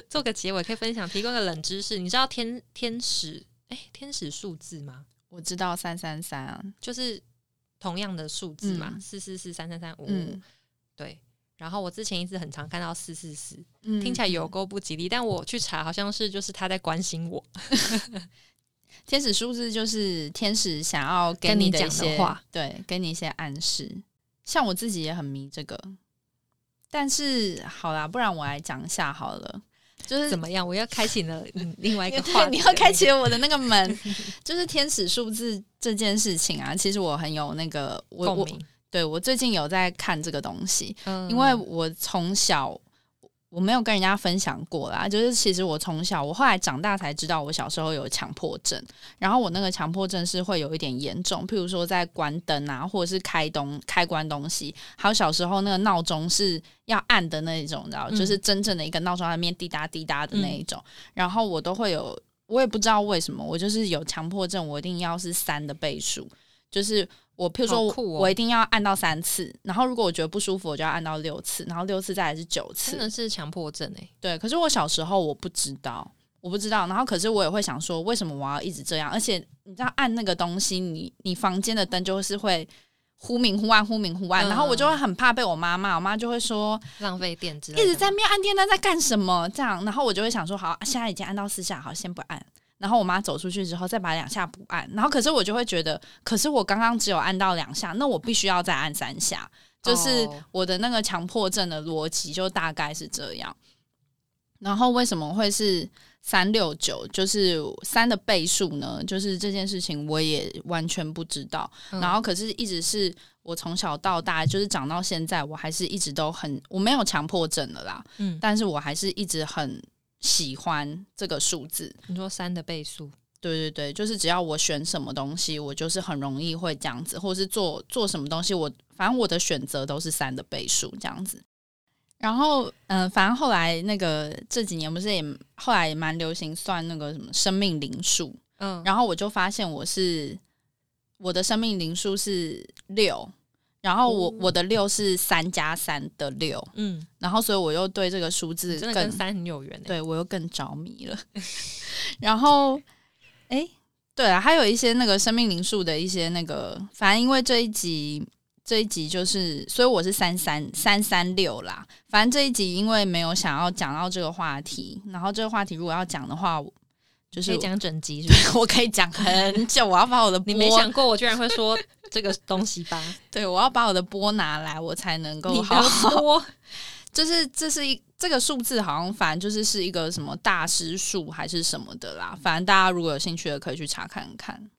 做个结尾，可以分享提供个冷知识。你知道天天使哎天使数字吗？我知道三三三啊，就是同样的数字嘛，嗯四四四三三三五五嗯，对。然后我之前一直很常看到四四四，嗯听起来有够不吉利，但我去查，好像是就是他在关心我。天使数字就是天使想要给跟你讲的的一些话，对，给你一些暗示。像我自己也很迷这个，但是好啦，不然我来讲一下好了，就是怎么样？我要开启了嗯另外一个 话你要开启了我的那个门，就是天使数字这件事情啊。其实我很有那个，我我共鸣，对我最近有在看这个东西，嗯因为我从小我没有跟人家分享过啦，就是其实我从小，我后来长大才知道，我小时候有强迫症，然后我那个强迫症是会有一点严重，譬如说在关灯啊，或者是开东开关东西，还有小时候那个闹钟是要按的那一种，你知道，嗯就是真正的一个闹钟在那边滴答滴答的那一种，然后我都会有，我也不知道为什么，我就是有强迫症，我一定要是三的倍数，就是。我譬如说我，哦我一定要按到三次，然后如果我觉得不舒服，我就要按到六次，然后六次再来是九次真。的是强迫症哎、对，可是我小时候我不知道，我不知道，然后可是我也会想说，为什么我要一直这样？而且你知道按那个东西，你你房间的灯就是会忽明忽暗，忽明忽暗，嗯然后我就会很怕被我妈骂，我妈就会说浪费电之类的，一直在面按电灯在干什么？这样，然后我就会想说，好，现在已经按到四下，好，先不按。然后我妈走出去之后，再把两下补按，然后可是我就会觉得，可是我刚刚只有按到两下，那我必须要再按三下，就是哦我的那个强迫症的逻辑就大概是这样。然后为什么会是三六九？就是三的倍数呢？就是这件事情我也完全不知道。嗯然后可是一直是我从小到大，就是长到现在，我还是一直都很我没有强迫症了啦，嗯，但是我还是一直很喜欢这个数字。你说三的倍数，对对对，就是只要我选什么东西，我就是很容易会这样子，或是做做什么东西，我反正我的选择都是三的倍数这样子。然后，嗯、反正后来那个这几年不是也后来也蛮流行算那个什么生命灵数，嗯，然后我就发现我是我的生命灵数是六，然后我、哦我的六是三加三的六，嗯，然后所以我又对这个数字更真的跟三很有缘哎、对我又更着迷了。然后，哎，对啊，还有一些那个生命灵数的一些那个，反正因为这一集这一集就是，所以我是三三三三六啦。反正这一集因为没有想要讲到这个话题，然后这个话题如果要讲的话，我就是讲整集是不是？我可以讲很久，我要把我的你没想过我居然会说这个东西吧？对我要把我的波拿来，我才能够好好 就是这是一这个数字，好像反正就是是一个什么大师数还是什么的啦。反正大家如果有兴趣的，可以去查看看。